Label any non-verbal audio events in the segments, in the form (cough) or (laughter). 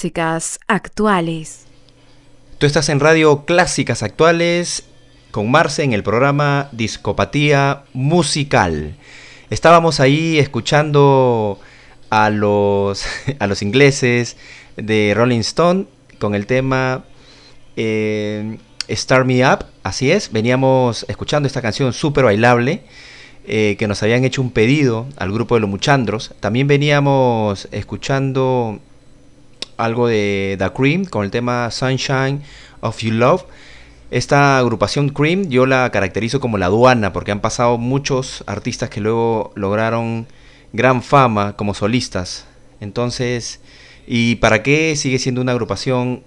Clásicas Actuales. Tú estás en Radio Clásicas Actuales con Marce en el programa Discopatía Musical. Estábamos ahí escuchando a los, (laughs) a los ingleses de Rolling Stone con el tema eh, Start Me Up, así es, veníamos escuchando esta canción súper bailable. Eh, que nos habían hecho un pedido al grupo de los Muchandros. También veníamos escuchando algo de The Cream con el tema Sunshine of You Love. Esta agrupación Cream yo la caracterizo como la aduana porque han pasado muchos artistas que luego lograron gran fama como solistas. Entonces, ¿y para qué sigue siendo una agrupación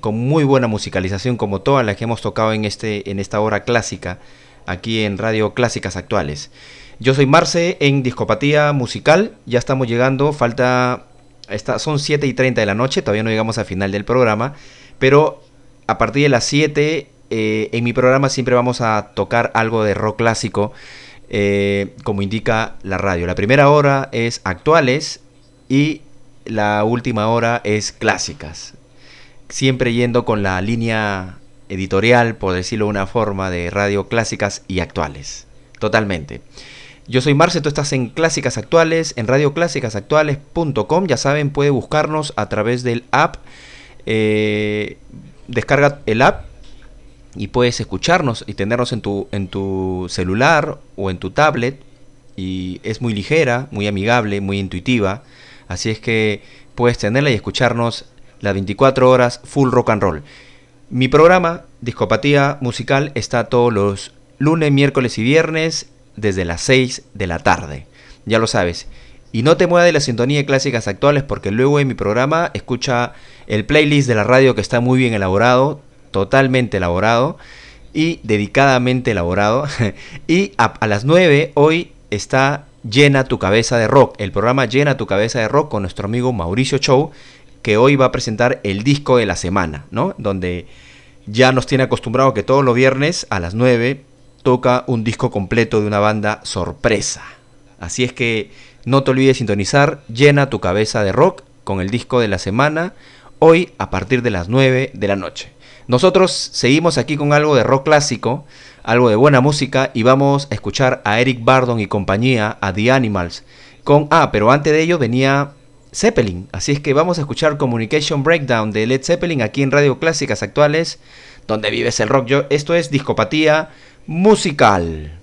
con muy buena musicalización como todas las que hemos tocado en, este, en esta hora clásica? aquí en Radio Clásicas Actuales. Yo soy Marce en Discopatía Musical, ya estamos llegando, falta, esta, son 7 y 30 de la noche, todavía no llegamos al final del programa, pero a partir de las 7 eh, en mi programa siempre vamos a tocar algo de rock clásico, eh, como indica la radio. La primera hora es actuales y la última hora es clásicas. Siempre yendo con la línea editorial, por decirlo de una forma, de radio clásicas y actuales. Totalmente. Yo soy Marce, tú estás en Clásicas Actuales, en radioclásicasactuales.com. Ya saben, puede buscarnos a través del app. Eh, descarga el app y puedes escucharnos y tenernos en tu, en tu celular o en tu tablet. Y es muy ligera, muy amigable, muy intuitiva. Así es que puedes tenerla y escucharnos las 24 horas full rock and roll. Mi programa, Discopatía Musical, está todos los lunes, miércoles y viernes desde las 6 de la tarde. Ya lo sabes. Y no te muevas de la sintonía de clásicas actuales porque luego en mi programa escucha el playlist de la radio que está muy bien elaborado, totalmente elaborado y dedicadamente elaborado. (laughs) y a, las 9 hoy está Llena tu cabeza de rock, el programa Llena tu cabeza de rock con nuestro amigo Mauricio Show que hoy va a presentar el disco de la semana, ¿no? Donde ya nos tiene acostumbrado que todos los viernes a las 9 toca un disco completo de una banda sorpresa. Así es que no te olvides sintonizar, llena tu cabeza de rock con el disco de la semana, hoy a partir de las 9 de la noche. Nosotros seguimos aquí con algo de rock clásico, algo de buena música y vamos a escuchar a Eric Bardon y compañía, a The Animals, con... Ah, pero antes de ello venía Zeppelin. Así es que vamos a escuchar Communication Breakdown de Led Zeppelin aquí en Radio Clásicas Actuales, donde vives el rock. Yo, esto es discopatía musical.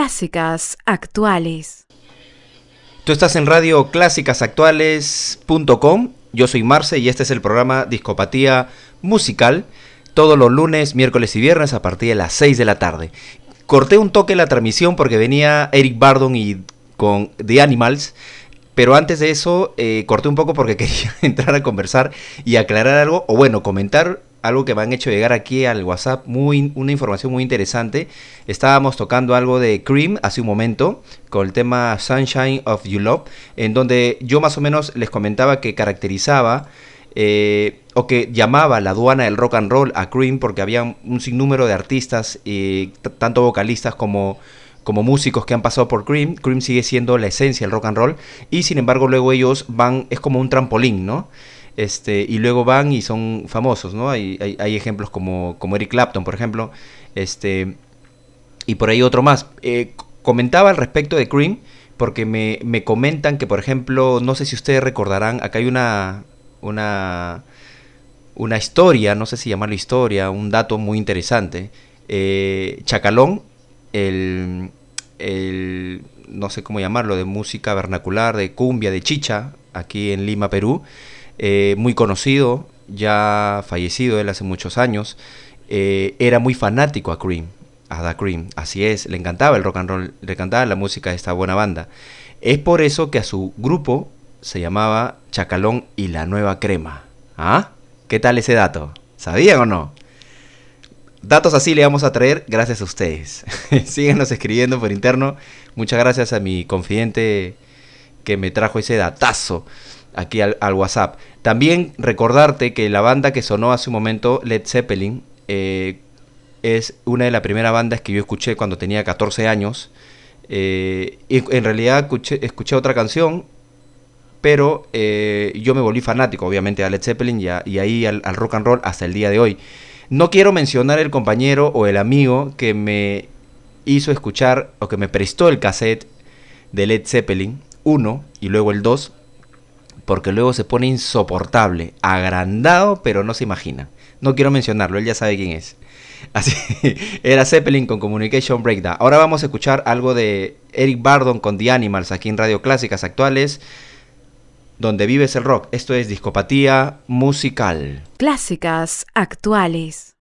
Clásicas actuales. Tú estás en radio clásicasactuales.com. Yo soy Marce y este es el programa Discopatía Musical. Todos los lunes, miércoles y viernes a partir de las 6 de la tarde. Corté un toque la transmisión porque venía Eric Bardon y con The Animals. Pero antes de eso, eh, corté un poco porque (laughs) quería entrar a conversar y aclarar algo, o bueno, comentar algo que me han hecho llegar aquí al WhatsApp, muy, una información muy interesante. Estábamos tocando algo de Cream hace un momento con el tema Sunshine of You Love, en donde yo más o menos les comentaba que caracterizaba eh, o que llamaba la aduana del rock and roll a Cream porque había un sinnúmero de artistas, y tanto vocalistas como como músicos que han pasado por Cream, Cream sigue siendo la esencia del rock and roll y sin embargo luego ellos van, es como un trampolín, ¿no? Este, y luego van y son famosos, ¿no? Hay, hay, ejemplos como, como Eric Clapton, por ejemplo, este, y por ahí otro más. Eh, comentaba al respecto de Cream, porque me, me, comentan que, por ejemplo, no sé si ustedes recordarán, acá hay una, una, una historia, no sé si llamarlo historia, un dato muy interesante. Eh, Chacalón, el, el, no sé cómo llamarlo, de música vernacular, de cumbia, de chicha, aquí en Lima, Perú, eh, muy conocido, ya fallecido él hace muchos años, eh, era muy fanático a Cream, a Da Cream, así es, le encantaba el rock and roll, le encantaba la música de esta buena banda. Es por eso que a su grupo se llamaba Chacalón y la Nueva Crema. ¿Ah? ¿Qué tal ese dato? ¿Sabían o no? Datos así le vamos a traer gracias a ustedes. (laughs) Síguenos escribiendo por interno. Muchas gracias a mi confidente que me trajo ese datazo aquí al, WhatsApp. También recordarte que la banda que sonó hace un momento, Led Zeppelin, eh, es una de las primeras bandas que yo escuché cuando tenía 14 años. Eh, y en realidad escuché, otra canción, pero eh, yo me volví fanático, obviamente, a Led Zeppelin y, y ahí al, al, rock and roll hasta el día de hoy. No quiero mencionar el compañero o el amigo que me hizo escuchar o que me prestó el cassette de Led Zeppelin 1 y luego el 2 porque luego se pone insoportable, agrandado, pero no se imagina. No quiero mencionarlo, él ya sabe quién es. (laughs) Así, era Zeppelin con Communication Breakdown. Ahora vamos a escuchar algo de Eric Bardon con The Animals aquí en Radio Clásicas Actuales, donde vives el rock. Esto es Discopatía Musical. Clásicas Actuales.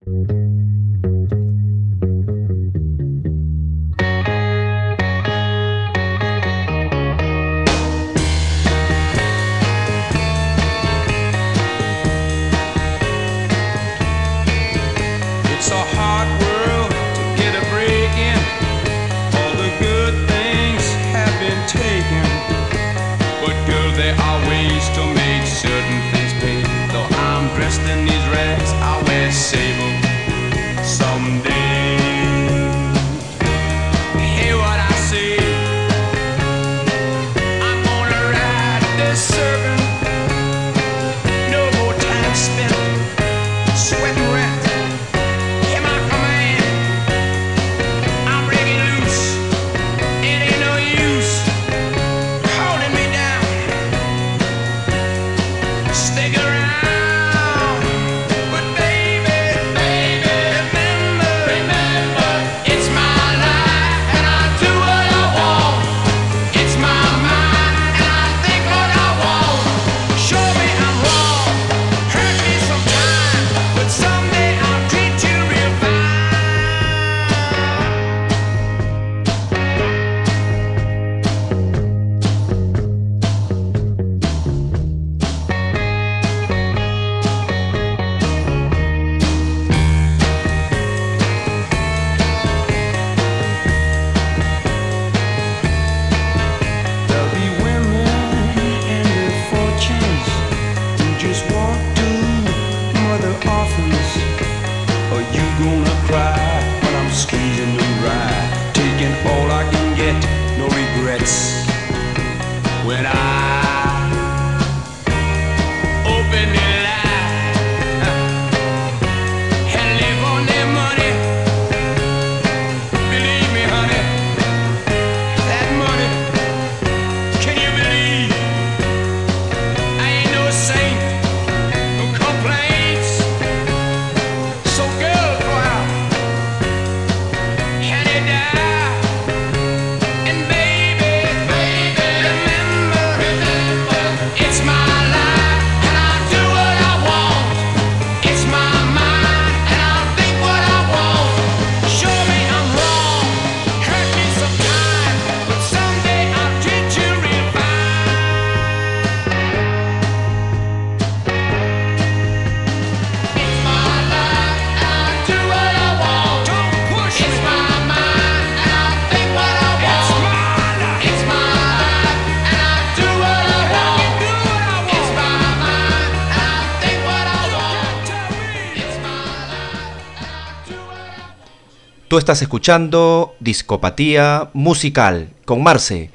Tú estás escuchando Discopatía Musical con Marce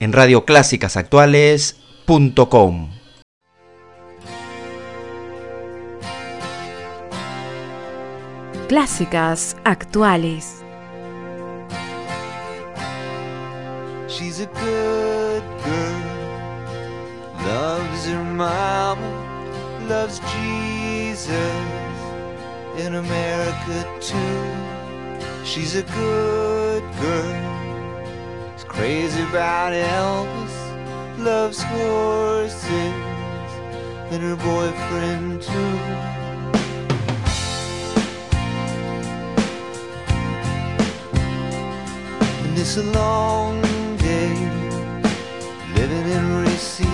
en radioclásicasactuales.com. Clásicas actuales. She's a good girl, loves her mama, loves Jesus in America too. She's a good girl. She's crazy about Elvis, loves horses, and her boyfriend too. And it's a long day living in Reseda.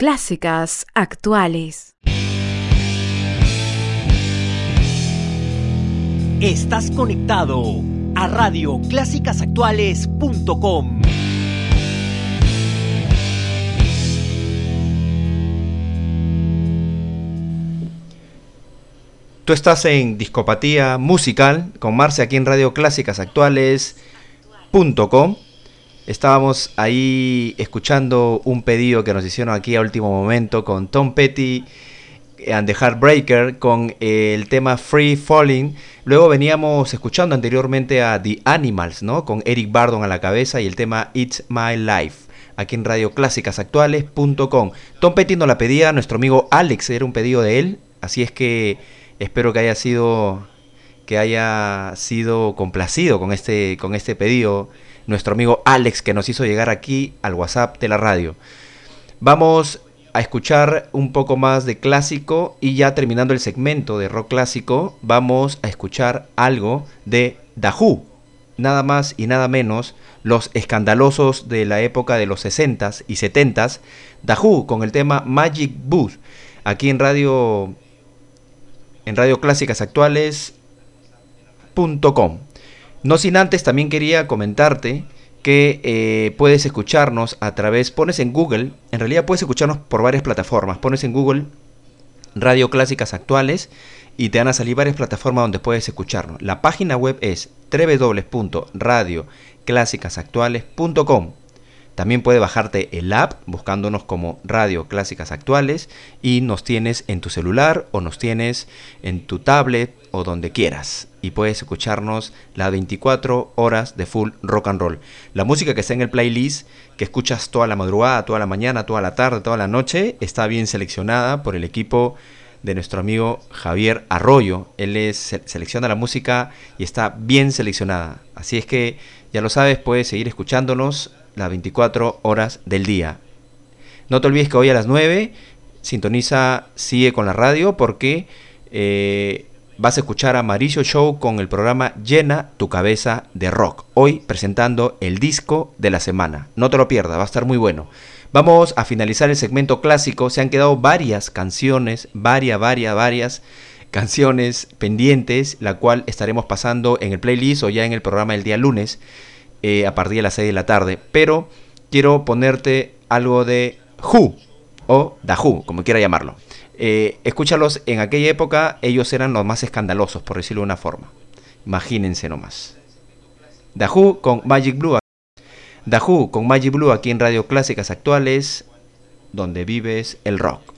Clásicas actuales. Estás conectado a radioclásicasactuales.com. Tú estás en Discopatía Musical con Marce aquí en radioclásicasactuales.com. Estábamos ahí escuchando un pedido que nos hicieron aquí a último momento con Tom Petty and the Heartbreaker con el tema Free Falling. Luego veníamos escuchando anteriormente a The Animals, ¿no? Con Eric Bardon a la cabeza y el tema It's My Life. aquí en radioclásicasactuales.com. Tom Petty nos la pedía nuestro amigo Alex, era un pedido de él, así es que espero que haya sido que haya sido complacido con este con este pedido nuestro amigo Alex que nos hizo llegar aquí al WhatsApp de la radio. Vamos a escuchar un poco más de clásico y ya terminando el segmento de rock clásico, vamos a escuchar algo de Who. Nada más y nada menos los escandalosos de la época de los 60s y 70s, The Who con el tema Magic Booth. Aquí en radio en Radio Clásicas Actuales.com. No sin antes también quería comentarte que eh, puedes escucharnos a través, pones en Google, en realidad puedes escucharnos por varias plataformas, pones en Google Radio Clásicas Actuales y te van a salir varias plataformas donde puedes escucharnos. La página web es www.radioclásicasactuales.com. También puedes bajarte el app buscándonos como Radio Clásicas Actuales y nos tienes en tu celular o nos tienes en tu tablet o donde quieras. Y puedes escucharnos las 24 horas de full rock and roll. La música que está en el playlist, que escuchas toda la madrugada, toda la mañana, toda la tarde, toda la noche, está bien seleccionada por el equipo de nuestro amigo Javier Arroyo. Él es, selecciona la música y está bien seleccionada. Así es que ya lo sabes, puedes seguir escuchándonos las 24 horas del día. No te olvides que hoy a las 9 sintoniza, sigue con la radio porque eh, vas a escuchar a Mauricio Show con el programa Llena tu cabeza de rock. Hoy presentando el disco de la semana. No te lo pierdas, va a estar muy bueno. Vamos a finalizar el segmento clásico. Se han quedado varias canciones, varias, varias, varias canciones pendientes, la cual estaremos pasando en el playlist o ya en el programa el día lunes eh, a partir de las 6 de la tarde. Pero quiero ponerte algo de Who o Who, como quiera llamarlo. Eh, escúchalos, en aquella época ellos eran los más escandalosos, por decirlo de una forma. Imagínense nomás. Who con Magic Blue. Who con Magic Blue aquí en Radio Clásicas Actuales, donde vives el rock.